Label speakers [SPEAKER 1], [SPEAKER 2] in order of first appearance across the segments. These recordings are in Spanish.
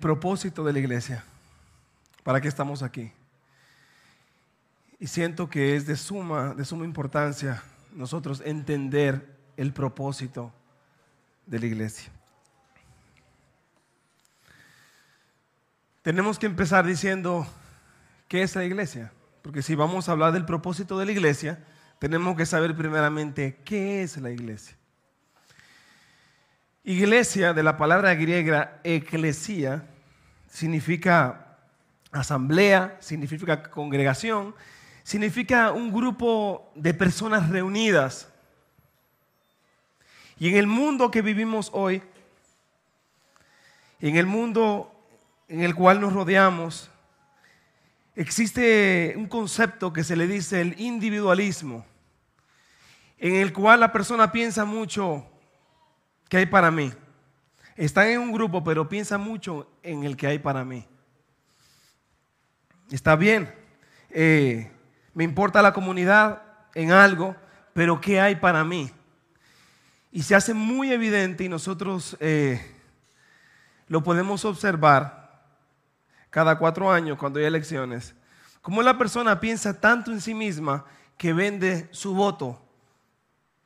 [SPEAKER 1] propósito de la iglesia. ¿Para qué estamos aquí? Y siento que es de suma, de suma importancia nosotros entender el propósito de la iglesia. Tenemos que empezar diciendo, ¿qué es la iglesia? Porque si vamos a hablar del propósito de la iglesia, tenemos que saber primeramente qué es la iglesia. Iglesia, de la palabra griega eclesia, significa asamblea, significa congregación, significa un grupo de personas reunidas. Y en el mundo que vivimos hoy, en el mundo en el cual nos rodeamos, existe un concepto que se le dice el individualismo, en el cual la persona piensa mucho ¿Qué hay para mí? Están en un grupo, pero piensa mucho en el que hay para mí. Está bien, eh, me importa la comunidad en algo, pero ¿qué hay para mí? Y se hace muy evidente y nosotros eh, lo podemos observar cada cuatro años cuando hay elecciones, como la persona piensa tanto en sí misma que vende su voto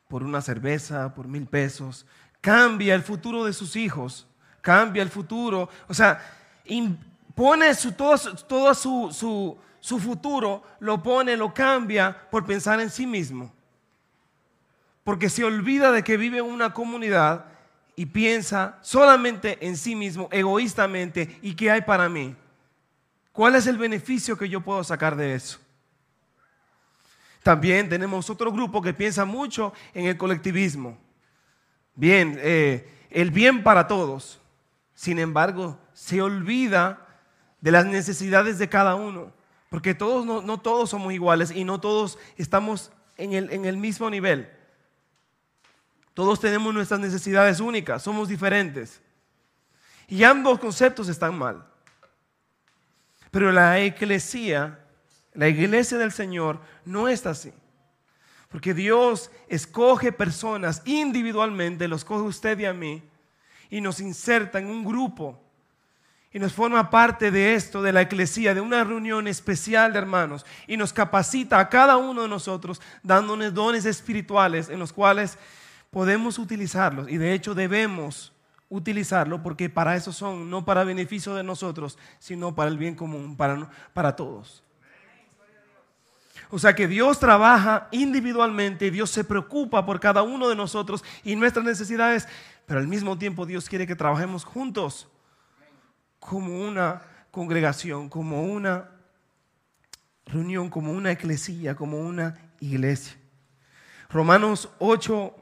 [SPEAKER 1] por una cerveza, por mil pesos, cambia el futuro de sus hijos, cambia el futuro, o sea, pone su, todo, todo su, su futuro, lo pone, lo cambia por pensar en sí mismo. Porque se olvida de que vive en una comunidad y piensa solamente en sí mismo, egoístamente, ¿y qué hay para mí? ¿Cuál es el beneficio que yo puedo sacar de eso? También tenemos otro grupo que piensa mucho en el colectivismo. Bien, eh, el bien para todos. Sin embargo, se olvida de las necesidades de cada uno, porque todos no, todos somos iguales y no todos estamos en el, en el mismo nivel. Todos tenemos nuestras necesidades únicas, somos diferentes. Y ambos conceptos están mal. Pero la iglesia, la iglesia del Señor, no está así. Porque Dios escoge personas individualmente, los coge usted y a mí, y nos inserta en un grupo. Y nos forma parte de esto, de la eclesía, de una reunión especial de hermanos. Y nos capacita a cada uno de nosotros, dándonos dones espirituales en los cuales podemos utilizarlos. Y de hecho debemos utilizarlo porque para eso son, no para beneficio de nosotros, sino para el bien común, para, para todos. O sea que Dios trabaja individualmente, Dios se preocupa por cada uno de nosotros y nuestras necesidades, pero al mismo tiempo Dios quiere que trabajemos juntos como una congregación, como una reunión, como una eclesía, como una iglesia. Romanos 8,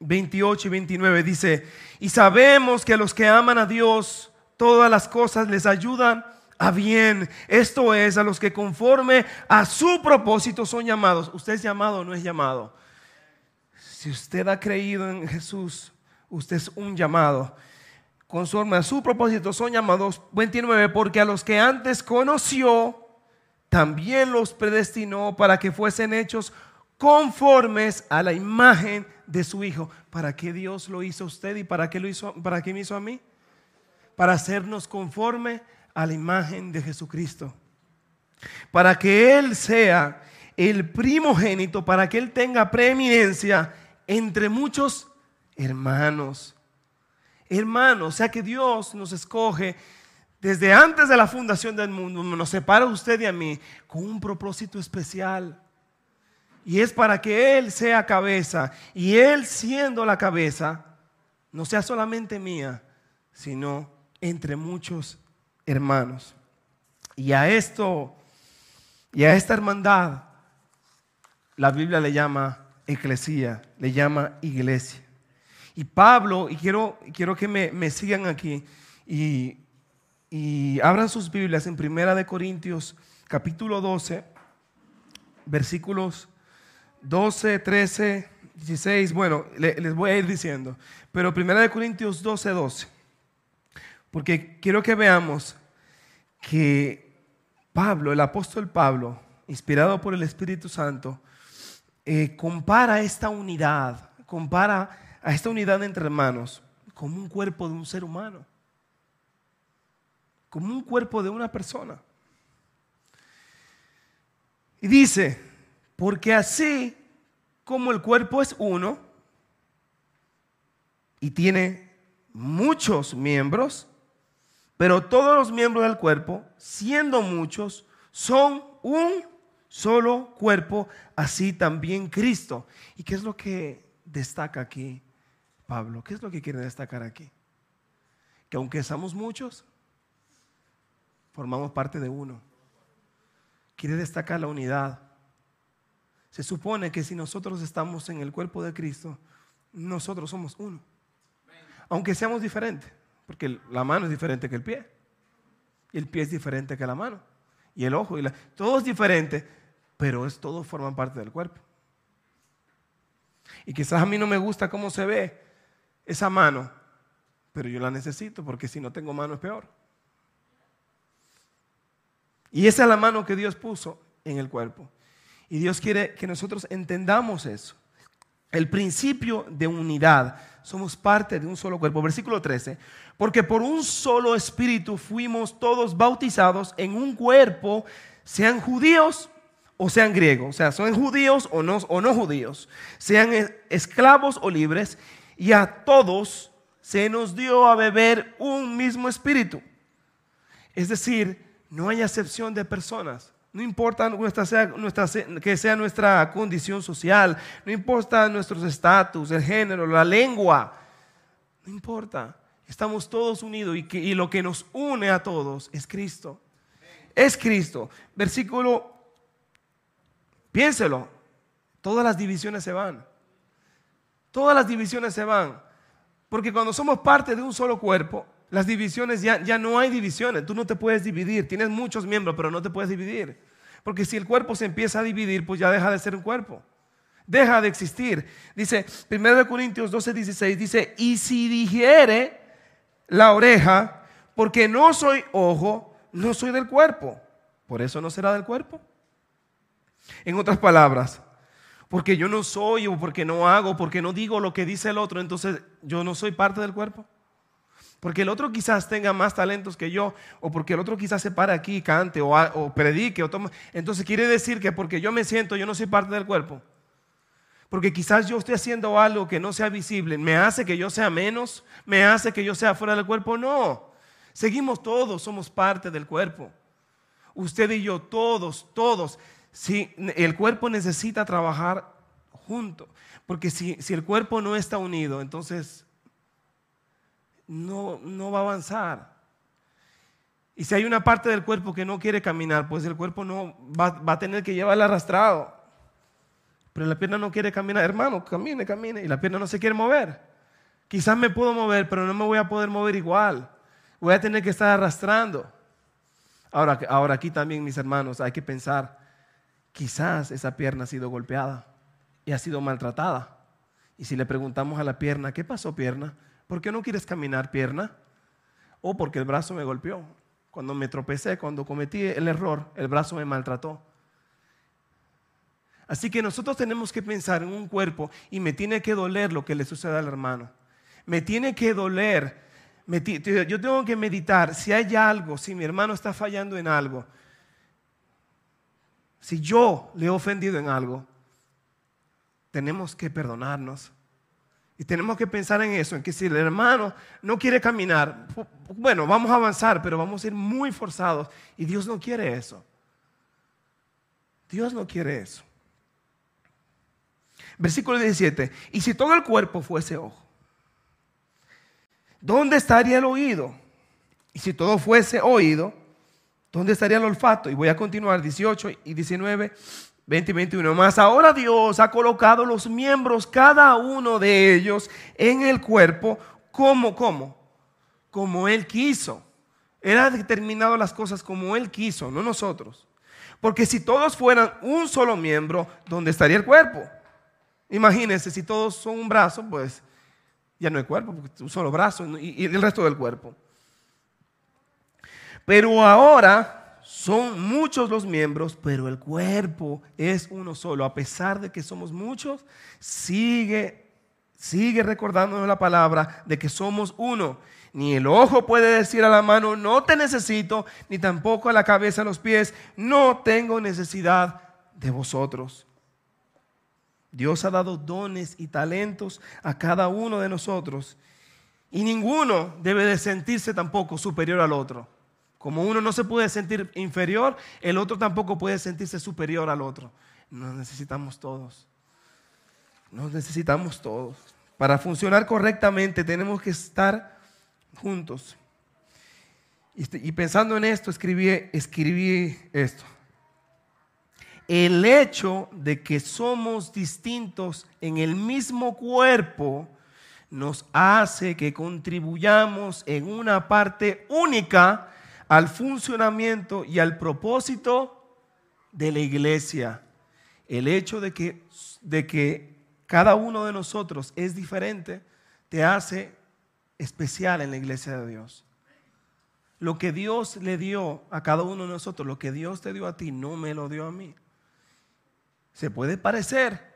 [SPEAKER 1] 28 y 29 dice, y sabemos que a los que aman a Dios, todas las cosas les ayudan a bien. Esto es a los que conforme a su propósito son llamados. ¿Usted es llamado o no es llamado? Si usted ha creído en Jesús, usted es un llamado. Conforme a su propósito son llamados. 29. Porque a los que antes conoció, también los predestinó para que fuesen hechos conformes a la imagen de su Hijo. ¿Para qué Dios lo hizo a usted y para qué, lo hizo, para qué me hizo a mí? Para hacernos conforme a la imagen de Jesucristo. Para que Él sea el primogénito, para que Él tenga preeminencia entre muchos hermanos. Hermanos, o sea que Dios nos escoge desde antes de la fundación del mundo, nos separa usted y a mí con un propósito especial. Y es para que Él sea cabeza. Y Él siendo la cabeza, no sea solamente mía, sino entre muchos hermanos. Y a esto, y a esta hermandad, la Biblia le llama eclesía, le llama iglesia. Y Pablo, y quiero, quiero que me, sigan aquí, y, y, abran sus Biblias en Primera de Corintios, capítulo 12, versículos 12, 13, 16, bueno, les voy a ir diciendo, pero Primera de Corintios 12, 12. Porque quiero que veamos que Pablo, el apóstol Pablo, inspirado por el Espíritu Santo, eh, compara esta unidad, compara a esta unidad entre hermanos como un cuerpo de un ser humano. como un cuerpo de una persona. Y dice, porque así como el cuerpo es uno y tiene muchos miembros, pero todos los miembros del cuerpo, siendo muchos, son un solo cuerpo, así también Cristo. ¿Y qué es lo que destaca aquí Pablo? ¿Qué es lo que quiere destacar aquí? Que aunque somos muchos, formamos parte de uno. Quiere destacar la unidad. Se supone que si nosotros estamos en el cuerpo de Cristo, nosotros somos uno. Aunque seamos diferentes. Porque la mano es diferente que el pie. Y el pie es diferente que la mano. Y el ojo. Y la, todo es diferente, pero es, todos forman parte del cuerpo. Y quizás a mí no me gusta cómo se ve esa mano, pero yo la necesito porque si no tengo mano es peor. Y esa es la mano que Dios puso en el cuerpo. Y Dios quiere que nosotros entendamos eso. El principio de unidad somos parte de un solo cuerpo. Versículo 13. Porque por un solo espíritu fuimos todos bautizados en un cuerpo, sean judíos o sean griegos. O sea, son judíos o no, o no judíos. Sean esclavos o libres. Y a todos se nos dio a beber un mismo espíritu. Es decir, no hay excepción de personas. No importa nuestra, que sea nuestra condición social, no importa nuestros estatus, el género, la lengua, no importa. Estamos todos unidos y lo que nos une a todos es Cristo. Es Cristo. Versículo, piénselo, todas las divisiones se van. Todas las divisiones se van. Porque cuando somos parte de un solo cuerpo, las divisiones ya, ya no hay divisiones, tú no te puedes dividir, tienes muchos miembros, pero no te puedes dividir. Porque si el cuerpo se empieza a dividir, pues ya deja de ser un cuerpo. Deja de existir. Dice 1 Corintios 12, 16, dice, y si dijere la oreja, porque no soy ojo, no soy del cuerpo, por eso no será del cuerpo. En otras palabras, porque yo no soy o porque no hago, porque no digo lo que dice el otro, entonces yo no soy parte del cuerpo. Porque el otro quizás tenga más talentos que yo, o porque el otro quizás se pare aquí y cante, o, predique, o tome. Entonces quiere decir que porque yo me siento, yo no soy parte del cuerpo. Porque quizás yo estoy haciendo algo que no sea visible, me hace que yo sea menos, me hace que yo sea fuera del cuerpo. No, seguimos todos, somos parte del cuerpo. Usted y yo, todos, todos. Si el cuerpo necesita trabajar junto, porque si, si el cuerpo no está unido, entonces no, no va a avanzar. Y si hay una parte del cuerpo que no quiere caminar, pues el cuerpo no va, a tener que llevarla arrastrado. Pero la pierna no quiere caminar. Hermano, camine, camine. Y la pierna no se quiere mover. Quizás me puedo mover, pero no me voy a poder mover igual. Voy a tener que estar arrastrando. Ahora, ahora aquí también, mis hermanos, hay que pensar, quizás esa pierna ha sido golpeada y ha sido maltratada. Y si le preguntamos a la pierna, ¿qué pasó pierna? ¿Por qué no quieres caminar, pierna? O porque el brazo me golpeó. Cuando me tropecé, cuando cometí el error, el brazo me maltrató. Así que nosotros tenemos que pensar en un cuerpo y me tiene que doler lo que le sucede al hermano. Me tiene que doler. yo tengo que meditar si hay algo, si mi hermano está fallando en algo, si yo le he ofendido en algo, tenemos que perdonarnos y tenemos que pensar en eso, en que si el hermano no quiere caminar, bueno, vamos a avanzar, pero vamos a ir muy forzados. Y Dios no quiere eso. Dios no quiere eso. Versículo 17. Y si todo el cuerpo fuese ojo, ¿dónde estaría el oído? Y si todo fuese oído, ¿dónde estaría el olfato? Y voy a continuar 18 y 19. 20 y 21. Más ahora Dios ha colocado los miembros, cada uno de ellos, en el cuerpo, como, como, como Él quiso. Él ha determinado las cosas como Él quiso, no nosotros. Porque si todos fueran un solo miembro, ¿dónde estaría el cuerpo? Imagínense, si todos son un brazo, pues ya no hay cuerpo, porque un solo brazo y el resto del cuerpo. Pero ahora son muchos los miembros, pero el cuerpo es uno solo. A pesar de que somos muchos, sigue sigue recordándonos la palabra de que somos uno. Ni el ojo puede decir a la mano, no te necesito, ni tampoco a la cabeza, a los pies, no tengo necesidad de vosotros. Dios ha dado dones y talentos a cada uno de nosotros y ninguno debe de sentirse tampoco superior al otro. Como uno no se puede sentir inferior, el otro tampoco puede sentirse superior al otro. Nos necesitamos todos. Nos necesitamos todos. Para funcionar correctamente tenemos que estar juntos. Y pensando en esto, escribí, escribí esto. El hecho de que somos distintos en el mismo cuerpo nos hace que contribuyamos en una parte única al funcionamiento y al propósito de la iglesia. El hecho de que, de que cada uno de nosotros es diferente te hace especial en la iglesia de Dios. Lo que Dios le dio a cada uno de nosotros, lo que Dios te dio a ti, no me lo dio a mí. Se puede parecer,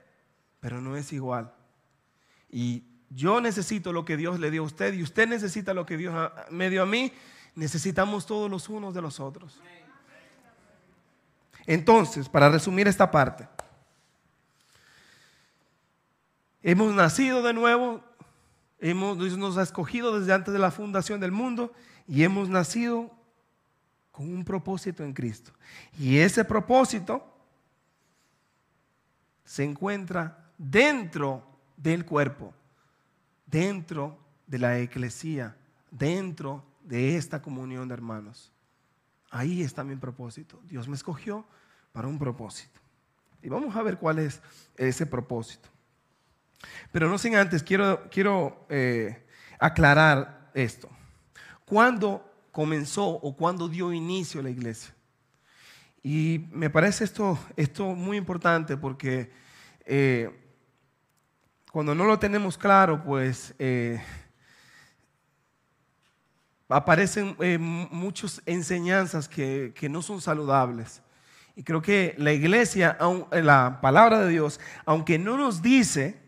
[SPEAKER 1] pero no es igual. Y yo necesito lo que Dios le dio a usted y usted necesita lo que Dios me dio a mí. Necesitamos todos los unos de los otros. Entonces, para resumir esta parte, hemos nacido de nuevo, hemos, Dios nos ha escogido desde antes de la fundación del mundo y hemos nacido con un propósito en Cristo. Y ese propósito se encuentra dentro del cuerpo, dentro de la eclesía, dentro de esta comunión de hermanos. Ahí está mi propósito. Dios me escogió para un propósito. Y vamos a ver cuál es ese propósito. Pero no sin antes, quiero, quiero eh, aclarar esto. ¿Cuándo comenzó o cuándo dio inicio la iglesia? Y me parece esto, esto muy importante porque eh, cuando no lo tenemos claro, pues eh, aparecen eh, muchas enseñanzas que, no son saludables. Y creo que la iglesia, la palabra de Dios, aunque no nos dice,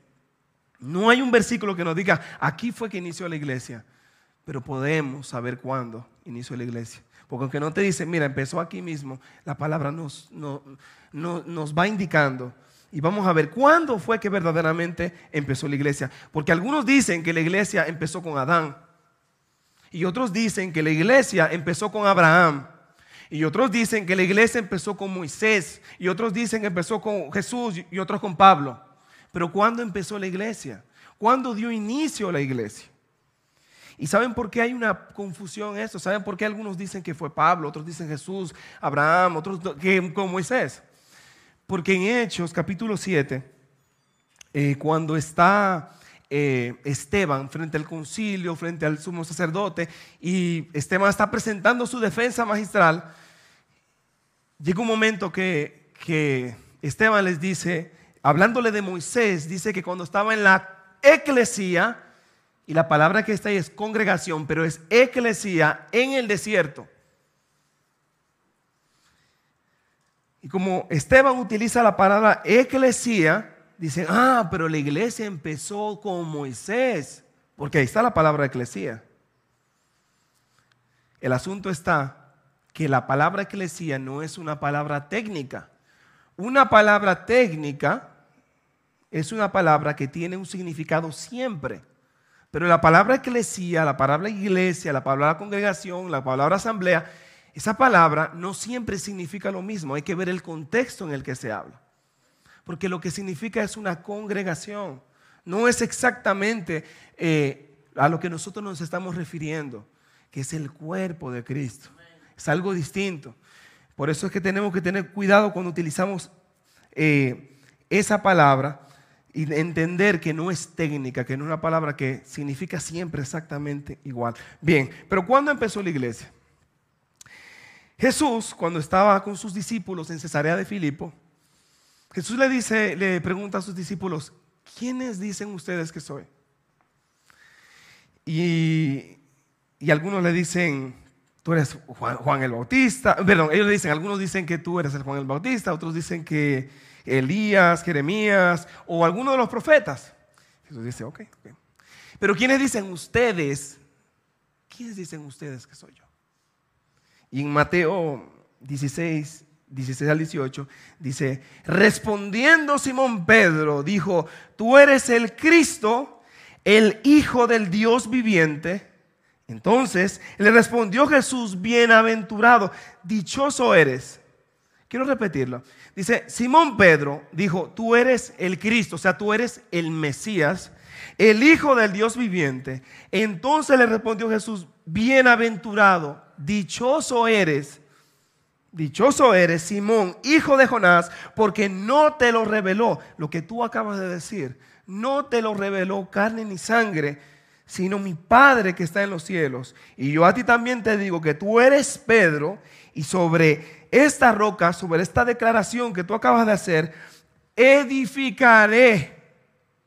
[SPEAKER 1] no hay un versículo que nos diga, aquí fue que inició la iglesia, pero podemos saber cuándo inició la iglesia. Porque aunque no te dice, mira, empezó aquí mismo, la palabra nos, nos va indicando. Y vamos a ver cuándo fue que verdaderamente empezó la iglesia. Porque algunos dicen que la iglesia empezó con Adán. Y otros dicen que la iglesia empezó con Abraham. Y otros dicen que la iglesia empezó con Moisés. Y otros dicen que empezó con Jesús y otros con Pablo. Pero ¿cuándo empezó la iglesia? ¿Cuándo dio inicio la iglesia? ¿Y saben por qué hay una confusión esto? ¿Saben por qué algunos dicen que fue Pablo, otros dicen Jesús, Abraham, otros que con Moisés? Porque en Hechos capítulo 7, eh, cuando está eh, Esteban frente al concilio, frente al sumo sacerdote, y Esteban está presentando su defensa magistral, llega un momento que, que Esteban les dice, hablándole de Moisés, dice que cuando estaba en la eclesía, y la palabra que está ahí es congregación, pero es eclesía en el desierto. Y como Esteban utiliza la palabra eclesía, dicen, ah, pero la iglesia empezó con Moisés, porque ahí está la palabra eclesía. El asunto está que la palabra eclesía no es una palabra técnica. Una palabra técnica es una palabra que tiene un significado siempre. Pero la palabra eclesía, la palabra iglesia, la palabra congregación, la palabra asamblea, esa palabra no siempre significa lo mismo. Hay que ver el contexto en el que se habla. Porque lo que significa es una congregación. No es exactamente eh, a lo que nosotros nos estamos refiriendo, que es el cuerpo de Cristo. Es algo distinto. Por eso es que tenemos que tener cuidado cuando utilizamos eh, esa palabra y entender que no es técnica, que no es una palabra que significa siempre exactamente igual. Bien, pero ¿cuándo empezó la iglesia? Jesús, cuando estaba con sus discípulos en Cesarea de Filipo, Jesús le dice, le pregunta a sus discípulos, ¿quiénes dicen ustedes que soy? Y, y algunos le dicen, tú eres Juan, el Bautista. Perdón, ellos le dicen, algunos dicen que tú eres el Juan el Bautista, otros dicen que Elías, Jeremías o alguno de los profetas. Jesús dice, ok, ok. Pero ¿quiénes dicen ustedes? ¿Quiénes dicen ustedes que soy yo? Y en Mateo 16, 16 al 18 dice, respondiendo Simón Pedro, dijo, tú eres el Cristo, el Hijo del Dios viviente. Entonces le respondió Jesús, bienaventurado, dichoso eres. Quiero repetirlo. Dice, Simón Pedro dijo, tú eres el Cristo, o sea, tú eres el Mesías, el Hijo del Dios viviente. Entonces le respondió Jesús, bienaventurado, dichoso eres, dichoso eres, Simón, hijo de Jonás, porque no te lo reveló lo que tú acabas de decir, no te lo reveló carne ni sangre, sino mi Padre que está en los cielos. Y yo a ti también te digo que tú eres Pedro, y sobre esta roca, sobre esta declaración que tú acabas de hacer, edificaré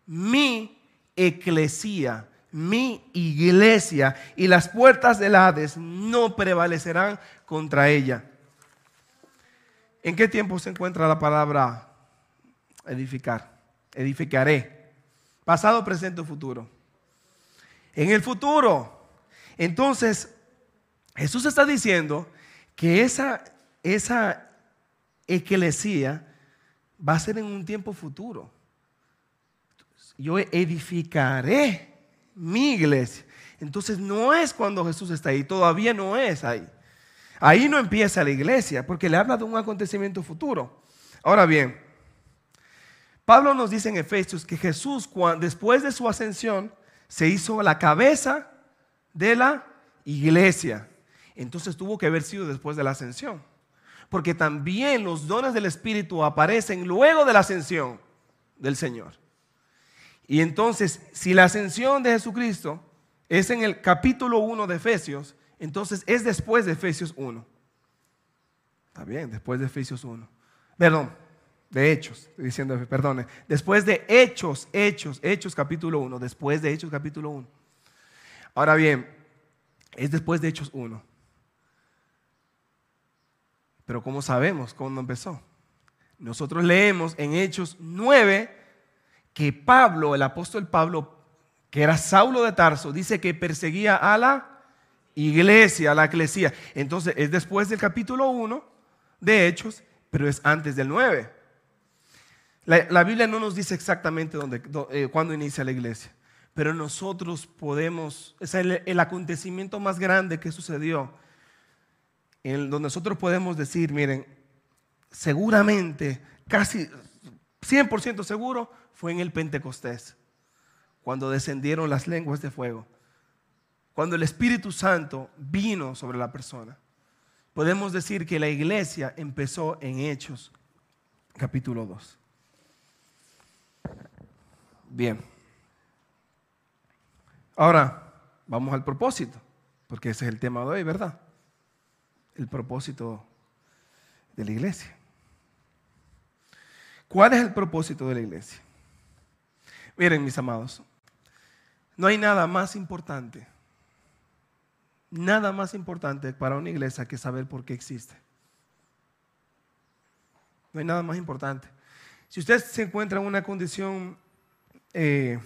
[SPEAKER 1] mi eclesía, mi iglesia, y las puertas del Hades no prevalecerán contra ella. ¿En qué tiempo se encuentra la palabra edificar? Edificaré. Pasado, presente o futuro. En el futuro. Entonces, Jesús está diciendo que esa, esa eclesía va a ser en un tiempo futuro. Yo edificaré mi iglesia. Entonces no es cuando Jesús está ahí, todavía no es ahí. Ahí no empieza la iglesia, porque le habla de un acontecimiento futuro. Ahora bien, Pablo nos dice en Efesios que Jesús, después de su ascensión, se hizo la cabeza de la iglesia. Entonces tuvo que haber sido después de la ascensión. Porque también los dones del Espíritu aparecen luego de la ascensión del Señor. Y entonces, si la ascensión de Jesucristo es en el capítulo 1 de Efesios, entonces es después de Efesios 1. Está bien, después de Efesios 1. Perdón, de Hechos, diciendo, perdone. Después de Hechos, Hechos, Hechos capítulo 1, después de Hechos capítulo 1. Ahora bien, es después de Hechos 1. Pero ¿cómo sabemos cuándo empezó? Nosotros leemos en Hechos 9 que Pablo, el apóstol Pablo, que era Saulo de Tarso, dice que perseguía a la iglesia, la eclesía. Entonces es después del capítulo 1 de Hechos, pero es antes del 9. La, Biblia no nos dice exactamente dónde, eh, cuándo inicia la iglesia, pero nosotros podemos, es el, acontecimiento más grande que sucedió, en donde nosotros podemos decir, miren, seguramente, casi 100% seguro, fue en el Pentecostés, cuando descendieron las lenguas de fuego, cuando el Espíritu Santo vino sobre la persona. Podemos decir que la iglesia empezó en Hechos, capítulo 2. Bien. Ahora, vamos al propósito, porque ese es el tema de hoy, ¿verdad? El propósito de la iglesia. ¿Cuál es el propósito de la iglesia? Miren, mis amados, no hay nada más importante, nada más importante para una iglesia que saber por qué existe. No hay nada más importante. Si usted se encuentra en una condición eh,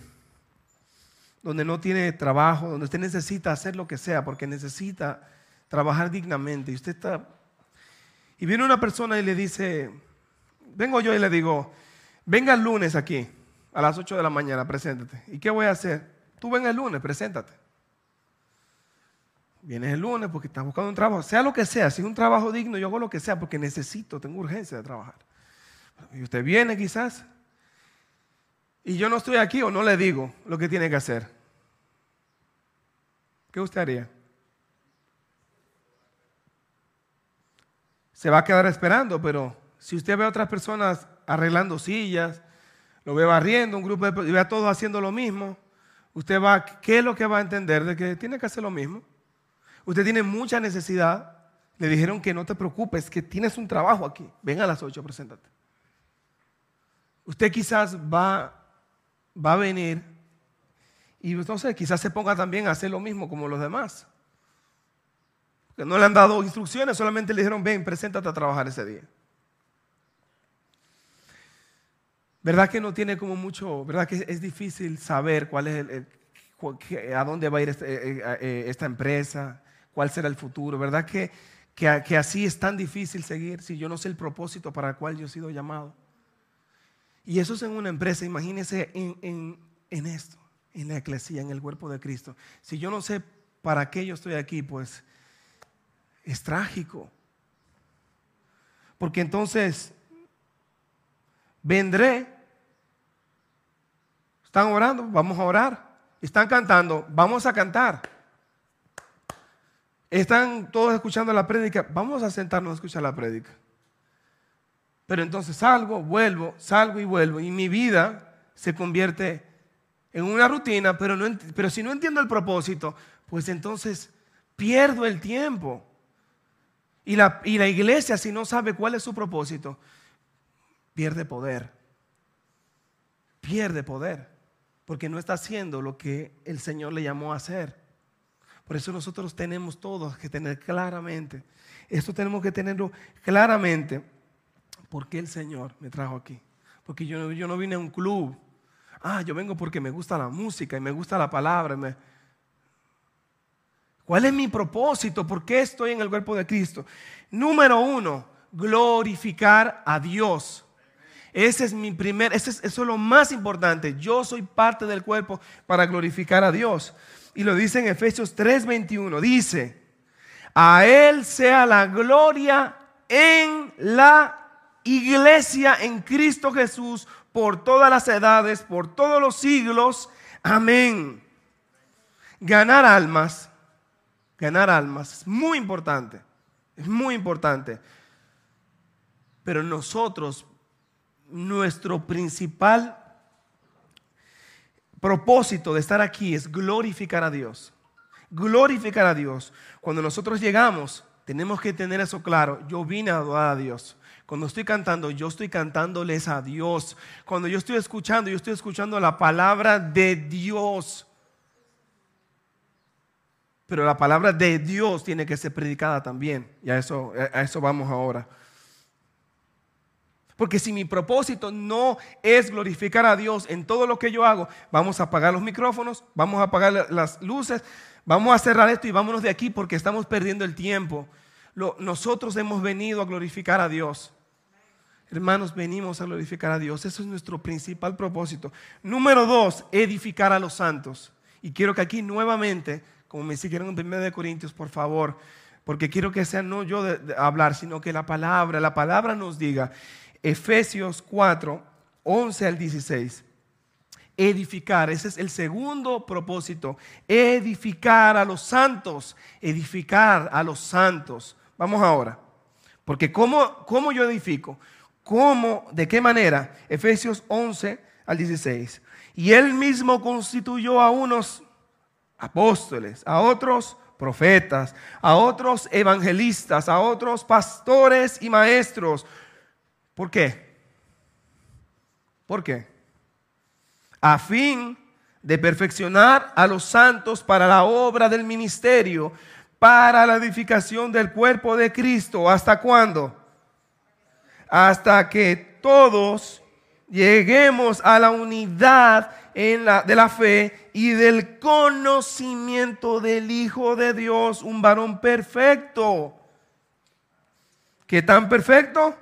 [SPEAKER 1] donde no tiene trabajo, donde usted necesita hacer lo que sea, porque necesita trabajar dignamente, y usted está... Y viene una persona y le dice, vengo yo y le digo, venga el lunes aquí a las 8 de la mañana, preséntate. ¿Y qué voy a hacer? Tú ven el lunes, preséntate. Vienes el lunes porque estás buscando un trabajo, sea lo que sea, si es un trabajo digno, yo hago lo que sea porque necesito, tengo urgencia de trabajar. Y usted viene quizás y yo no estoy aquí o no le digo lo que tiene que hacer. ¿Qué usted haría? Se va a quedar esperando, pero si usted ve a otras personas arreglando sillas, lo ve barriendo, un grupo de y ve a todos haciendo lo mismo, usted va, ¿qué es lo que va a entender? De que tiene que hacer lo mismo. Usted tiene mucha necesidad. Le dijeron que no te preocupes, que tienes un trabajo aquí. Ven a las 8, preséntate. Usted quizás va, va a venir y entonces quizás se ponga también a hacer lo mismo como los demás. Que no le han dado instrucciones, solamente le dijeron, ven, preséntate a trabajar ese día. ¿Verdad que no tiene como mucho, verdad que es difícil saber cuál es el, a dónde va a ir este, eh, eh, eh, esta empresa, cuál será el futuro? ¿Verdad que, que, así es tan difícil seguir si yo no sé el propósito para el cual yo he sido llamado? Y eso es en una empresa, imagínese en, en esto, en la iglesia, en el cuerpo de Cristo. Si yo no sé para qué yo estoy aquí, pues es trágico. Porque entonces vendré están orando, vamos a orar. Están cantando, vamos a cantar. Están todos escuchando la prédica, vamos a sentarnos a escuchar la prédica. Pero entonces salgo, vuelvo, salgo y vuelvo. Y mi vida se convierte en una rutina, pero, no, pero si no entiendo el propósito, pues entonces pierdo el tiempo. Y la, y la iglesia, si no sabe cuál es su propósito, pierde poder. Pierde poder porque no está haciendo lo que el Señor le llamó a hacer. Por eso nosotros tenemos todos que tener claramente, esto tenemos que tenerlo claramente, porque el Señor me trajo aquí. Porque yo, yo no vine a un club. Ah, yo vengo porque me gusta la música y me gusta la palabra. ¿Cuál es mi propósito? ¿Por qué estoy en el cuerpo de Cristo? Número uno, glorificar a Dios. Ese es mi primer, ese es, eso es lo más importante. Yo soy parte del cuerpo para glorificar a Dios. Y lo dice en Efesios 3:21. Dice, a Él sea la gloria en la iglesia, en Cristo Jesús, por todas las edades, por todos los siglos. Amén. Ganar almas, ganar almas es muy importante. Es muy importante. Pero nosotros nuestro principal propósito de estar aquí es glorificar a Dios. Glorificar a Dios. Cuando nosotros llegamos, tenemos que tener eso claro. Yo vine a adorar a Dios. Cuando estoy cantando, yo estoy cantándoles a Dios. Cuando yo estoy escuchando, yo estoy escuchando la palabra de Dios. Pero la palabra de Dios tiene que ser predicada también. Y a eso, a eso vamos ahora. Porque si mi propósito no es glorificar a Dios en todo lo que yo hago, vamos a apagar los micrófonos, vamos a apagar las luces, vamos a cerrar esto y vámonos de aquí porque estamos perdiendo el tiempo. nosotros hemos venido a glorificar a Dios. Hermanos, venimos a glorificar a Dios. Eso es nuestro principal propósito. Número dos, edificar a los santos. Y quiero que aquí nuevamente, como me siguieron en 1 de Corintios, por favor, porque quiero que sea no yo de hablar, sino que la palabra, la palabra nos diga Efesios 4, 11 al 16. Edificar, ese es el segundo propósito. Edificar a los santos, edificar a los santos. Vamos ahora, porque ¿cómo, cómo yo edifico? ¿Cómo, de qué manera? Efesios 11 al 16. Y él mismo constituyó a unos apóstoles, a otros profetas, a otros evangelistas, a otros pastores y maestros ¿Por qué? ¿Por qué? A fin de perfeccionar a los santos para la obra del ministerio, para la edificación del cuerpo de Cristo. ¿Hasta cuándo? Hasta que todos lleguemos a la unidad en la, de la fe y del conocimiento del Hijo de Dios, un varón perfecto. ¿Qué tan perfecto?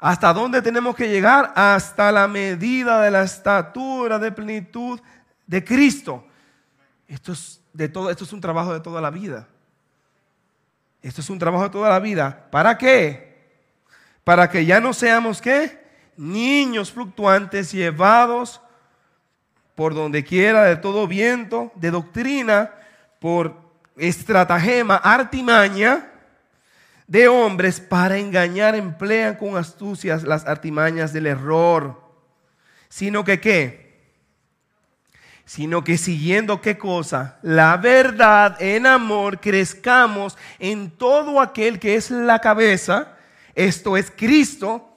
[SPEAKER 1] ¿Hasta dónde tenemos que llegar? Hasta la medida de la estatura de plenitud de Cristo. Esto es, de todo, esto es un trabajo de toda la vida. Esto es un trabajo de toda la vida. ¿Para qué? Para que ya no seamos qué? Niños fluctuantes llevados por donde quiera de todo viento de doctrina, por estratagema, artimaña de hombres para engañar emplean con astucias las artimañas del error. Sino que qué? Sino que siguiendo qué cosa? La verdad en amor crezcamos en todo aquel que es la cabeza, esto es Cristo,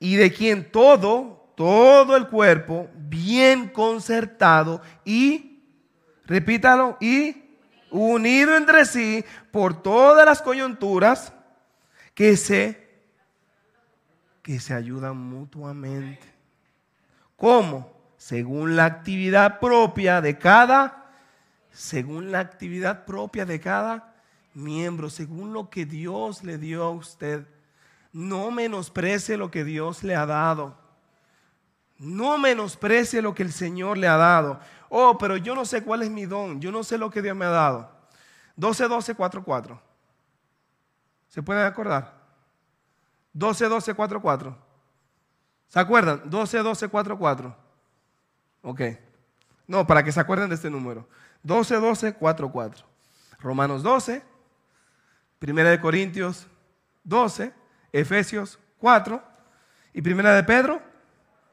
[SPEAKER 1] y de quien todo, todo el cuerpo, bien concertado y, repítalo, y unido entre sí por todas las coyunturas que se, que se ayudan mutuamente. ¿Cómo? Según la actividad propia de cada, según la actividad propia de cada miembro, según lo que Dios le dio a usted. No menosprecie lo que Dios le ha dado. No menosprecie lo que el Señor le ha dado. Oh, pero yo no sé cuál es mi don. Yo no sé lo que Dios me ha dado. 12, 12, 4, 4. ¿Se pueden acordar? 12, 12, 4, 4. ¿Se acuerdan? 12, 12, 4, 4. Ok. No, para que se acuerden de este número. 12, 12, 4, 4. Romanos 12, Primera de Corintios 12, Efesios 4 y Primera de Pedro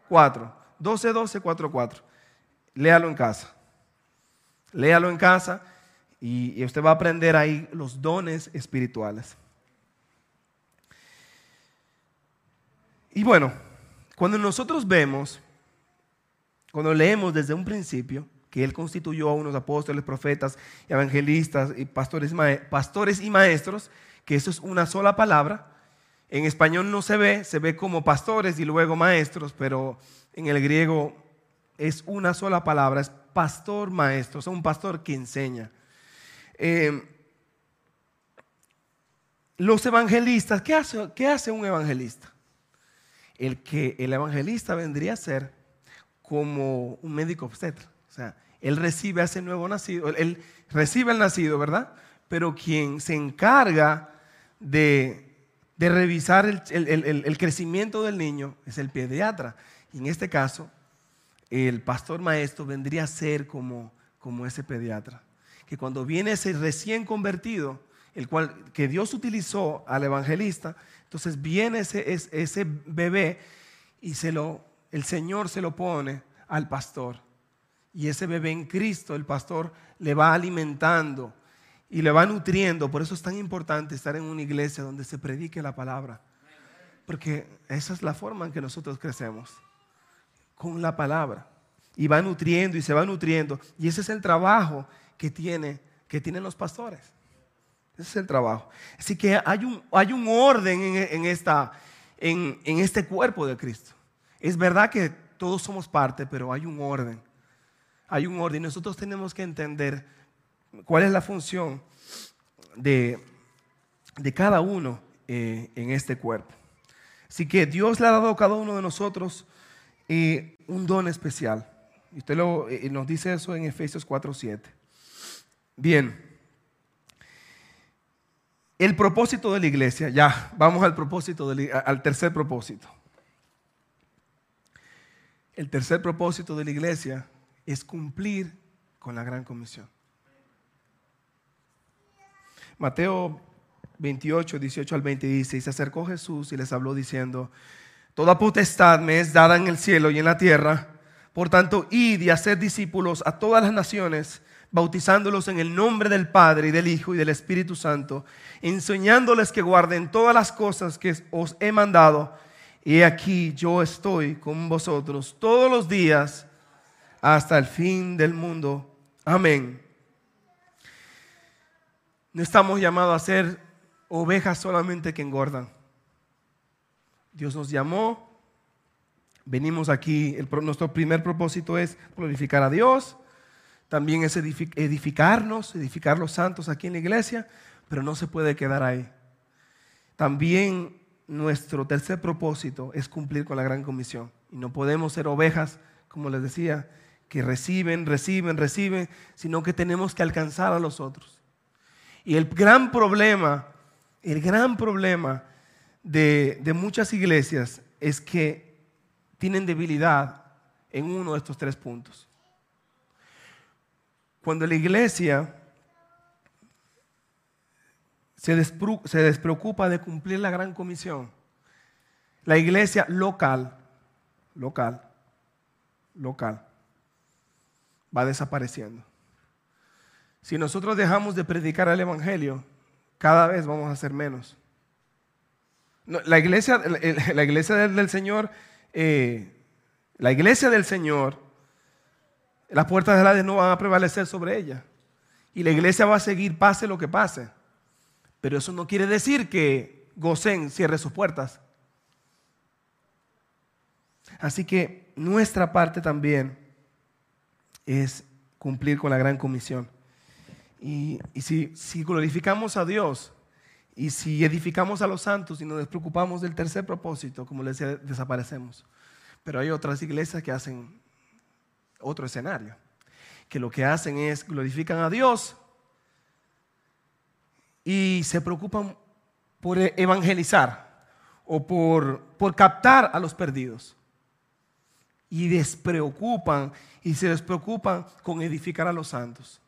[SPEAKER 1] 4. 12, 12, 4, 4. Léalo en casa. Léalo en casa y, usted va a aprender ahí los dones espirituales. Y bueno, cuando nosotros vemos, cuando leemos desde un principio, que Él constituyó a unos apóstoles, profetas, evangelistas y pastores, pastores y maestros, que eso es una sola palabra. En español no se ve, se ve como pastores y luego maestros, pero en el griego es una sola palabra, es pastor maestro, es un pastor que enseña. Eh, los evangelistas, ¿qué hace, ¿qué hace un evangelista? el que el evangelista vendría a ser como un médico obstetra. O sea, él recibe a ese nuevo nacido, él, recibe al nacido, ¿verdad? Pero quien se encarga de, revisar el, crecimiento del niño es el pediatra. Y en este caso, el pastor maestro vendría a ser como, como ese pediatra. Que cuando viene ese recién convertido, el cual que Dios utilizó al evangelista, entonces viene ese, ese bebé y se lo, el Señor se lo pone al pastor. Y ese bebé en Cristo, el pastor le va alimentando y le va nutriendo. Por eso es tan importante estar en una iglesia donde se predique la palabra. Porque esa es la forma en que nosotros crecemos, con la palabra. Y va nutriendo y se va nutriendo. Y ese es el trabajo que, tiene, que tienen los pastores. Ese es el trabajo. Así que hay un, hay un orden en, esta, en, en este cuerpo de Cristo. Es verdad que todos somos parte, pero hay un orden. Hay un orden. Nosotros tenemos que entender cuál es la función de, de cada uno eh, en este cuerpo. Así que Dios le ha dado a cada uno de nosotros eh, un don especial. Y usted lo, eh, nos dice eso en Efesios 4:7. Bien. El propósito de la iglesia, ya, vamos al propósito, al tercer propósito. El tercer propósito de la iglesia es cumplir con la gran comisión. Mateo 28, 18 al 20 dice, y se acercó Jesús y les habló diciendo, Toda potestad me es dada en el cielo y en la tierra, por tanto, id y haced discípulos a todas las naciones, bautizándolos en el nombre del Padre y del Hijo y del Espíritu Santo, enseñándoles que guarden todas las cosas que os he mandado. Y aquí yo estoy con vosotros todos los días hasta el fin del mundo. Amén. No estamos llamados a ser ovejas solamente que engordan. Dios nos llamó, venimos aquí, nuestro primer propósito es glorificar a Dios también es edificarnos, edificar los santos aquí en la iglesia, pero no se puede quedar ahí. También nuestro tercer propósito es cumplir con la gran comisión. Y no podemos ser ovejas, como les decía, que reciben, reciben, reciben, sino que tenemos que alcanzar a los otros. Y el gran problema, el gran problema de, de muchas iglesias es que tienen debilidad en uno de estos tres puntos. Cuando la iglesia se, despreocupa de cumplir la gran comisión, la iglesia local, local, local, va desapareciendo. Si nosotros dejamos de predicar el Evangelio, cada vez vamos a ser menos. La iglesia, la, iglesia del, Señor, eh, la iglesia del Señor las puertas del Hades no van a prevalecer sobre ella. Y la iglesia va a seguir pase lo que pase. Pero eso no quiere decir que Gosén cierre sus puertas. Así que nuestra parte también es cumplir con la gran comisión. Y, si, si glorificamos a Dios y si edificamos a los santos y nos despreocupamos del tercer propósito, como les decía, desaparecemos. Pero hay otras iglesias que hacen otro escenario, que lo que hacen es glorifican a Dios y se preocupan por evangelizar o por, por captar a los perdidos. Y despreocupan y se despreocupan con edificar a los santos.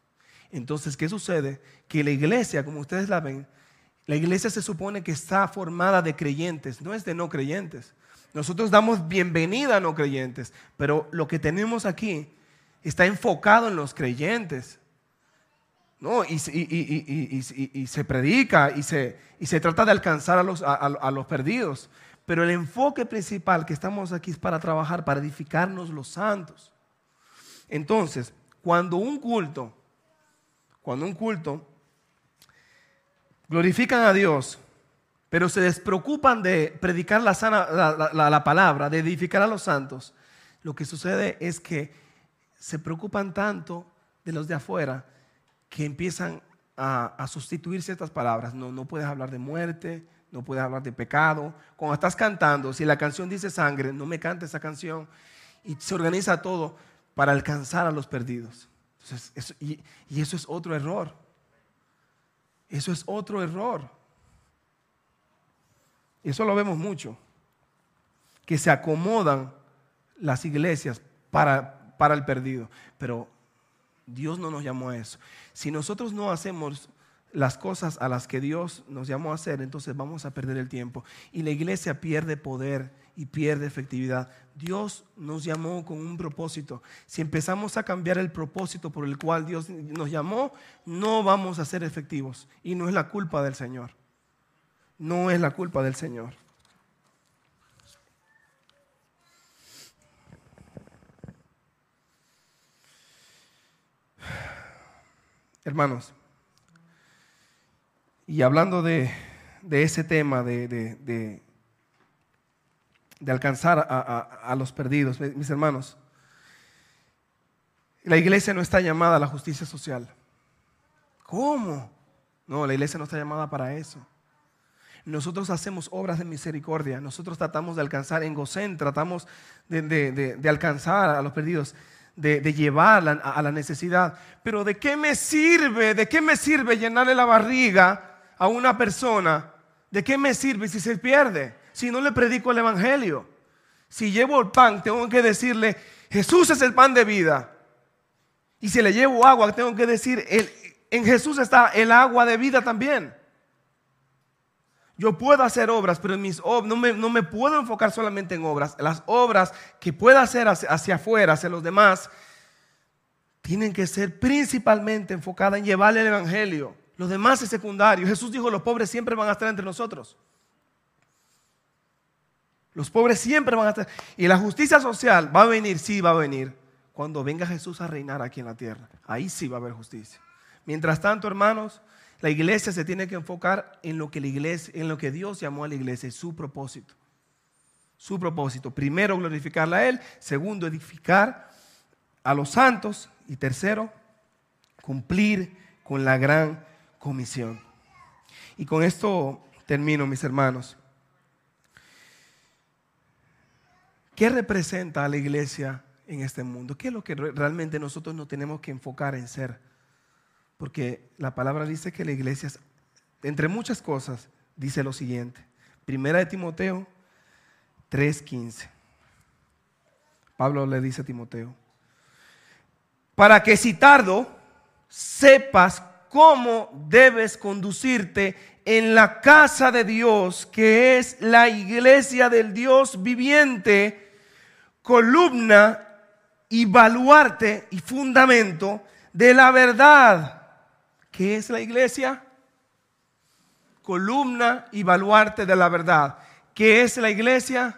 [SPEAKER 1] Entonces, ¿qué sucede? Que la iglesia, como ustedes la ven, la iglesia se supone que está formada de creyentes, no es de no creyentes. Nosotros damos bienvenida a no creyentes, pero lo que tenemos aquí está enfocado en los creyentes. ¿no? Y, se predica y se, trata de alcanzar a los, a los perdidos. Pero el enfoque principal que estamos aquí es para trabajar, para edificarnos los santos. Entonces, cuando un culto, cuando un culto glorifican a Dios, pero se despreocupan de predicar la, sana, la, palabra, de edificar a los santos, lo que sucede es que se preocupan tanto de los de afuera que empiezan a, a, sustituir ciertas palabras. No, no puedes hablar de muerte, no puedes hablar de pecado. Cuando estás cantando, si la canción dice sangre, no me cante esa canción. Y se organiza todo para alcanzar a los perdidos. y, y eso es otro error. Eso es otro error. Eso lo vemos mucho. Que se acomodan las iglesias para, para el perdido. Pero Dios no nos llamó a eso. Si nosotros no hacemos las cosas a las que Dios nos llamó a hacer, entonces vamos a perder el tiempo. Y la iglesia pierde poder y pierde efectividad. Dios nos llamó con un propósito. Si empezamos a cambiar el propósito por el cual Dios nos llamó, no vamos a ser efectivos. Y no es la culpa del Señor. No es la culpa del Señor. Hermanos, y hablando de, ese tema de, de, alcanzar a, los perdidos, mis hermanos, la iglesia no está llamada a la justicia social. ¿Cómo? No, la iglesia no está llamada para eso. Nosotros hacemos obras de misericordia, nosotros tratamos de alcanzar en Gosén, tratamos de, alcanzar a los perdidos, de, llevar a la necesidad. Pero ¿de qué me sirve? ¿De qué me sirve llenarle la barriga a una persona, ¿de qué me sirve si se pierde? Si no le predico el Evangelio. Si llevo el pan, tengo que decirle, Jesús es el pan de vida. Y si le llevo agua, tengo que decir, en Jesús está el agua de vida también. Yo puedo hacer obras, pero mis no, me, no me puedo enfocar solamente en obras. Las obras que pueda hacer hacia, hacia afuera, hacia los demás, tienen que ser principalmente enfocadas en llevarle el Evangelio. Los demás es secundario. Jesús dijo, los pobres siempre van a estar entre nosotros. Los pobres siempre van a estar. Y la justicia social va a venir, sí va a venir, cuando venga Jesús a reinar aquí en la tierra. Ahí sí va a haber justicia. Mientras tanto, hermanos, la iglesia se tiene que enfocar en lo que la iglesia, en lo que Dios llamó a la iglesia, su propósito. Su propósito. Primero, glorificarle a Él. Segundo, edificar a los santos. Y tercero, cumplir con la gran comisión. Y con esto termino, mis hermanos. ¿Qué representa a la iglesia en este mundo? ¿Qué es lo que realmente nosotros nos tenemos que enfocar en ser? Porque la palabra dice que la iglesia, entre muchas cosas, dice lo siguiente. Primera de Timoteo 3:15. Pablo le dice a Timoteo, para que si tardo, sepas cómo debes conducirte en la casa de Dios, que es la iglesia del Dios viviente, columna y baluarte y fundamento de la verdad. ¿Qué es la iglesia? Columna y baluarte de la verdad. ¿Qué es la iglesia?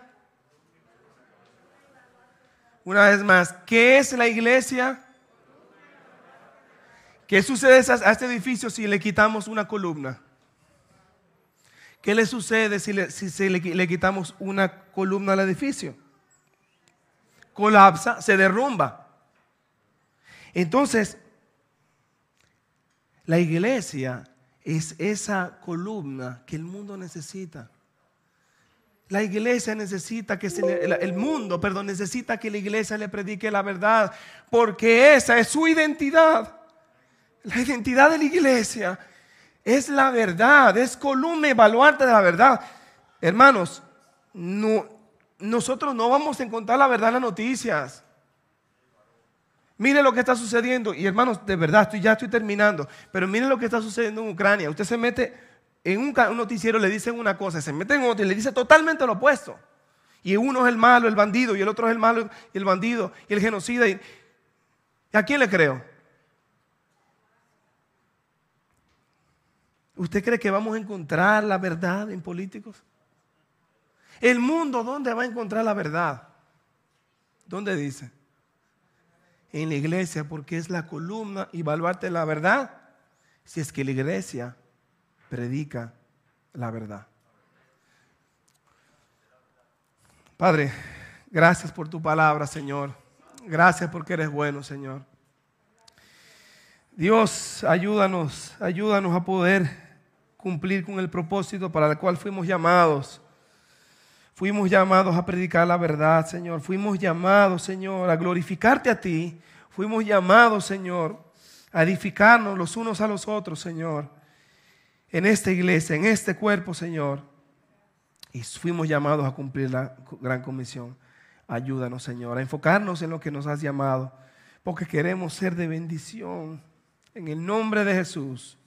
[SPEAKER 1] Una vez más, ¿qué es la iglesia? ¿Qué sucede a este edificio si le quitamos una columna? ¿Qué le sucede si, le, le, quitamos una columna al edificio? Colapsa, se derrumba. Entonces, la iglesia es esa columna que el mundo necesita. La iglesia necesita que se el mundo, perdón, necesita que la iglesia le predique la verdad, porque esa es su identidad. La identidad de la iglesia es la verdad, es columna y de la verdad. Hermanos, no, nosotros no vamos a encontrar la verdad en las noticias. Mire lo que está sucediendo. Y hermanos, de verdad, estoy, ya estoy terminando. Pero mire lo que está sucediendo en Ucrania. Usted se mete en un, noticiero, le dicen una cosa, se mete en otra y le dice totalmente lo opuesto. Y uno es el malo, el bandido, y el otro es el malo, y el bandido, y el genocida. Y, ¿A quién le creo? ¿Usted cree que vamos a encontrar la verdad en políticos? El mundo, ¿dónde va a encontrar la verdad? ¿Dónde dice? En la iglesia, porque es la columna y baluarte la verdad. Si es que la iglesia predica la verdad. Padre, gracias por tu palabra, Señor. Gracias porque eres bueno, Señor. Dios, ayúdanos, ayúdanos a poder cumplir con el propósito para el cual fuimos llamados. Fuimos llamados a predicar la verdad, Señor. Fuimos llamados, Señor, a glorificarte a ti. Fuimos llamados, Señor, a edificarnos los unos a los otros, Señor. En esta iglesia, en este cuerpo, Señor. Y fuimos llamados a cumplir la gran comisión. Ayúdanos, Señor, a enfocarnos en lo que nos has llamado, porque queremos ser de bendición. En el nombre de Jesús,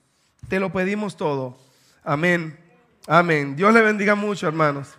[SPEAKER 1] te lo pedimos todo. Amén. Amén. Dios le bendiga mucho, hermanos.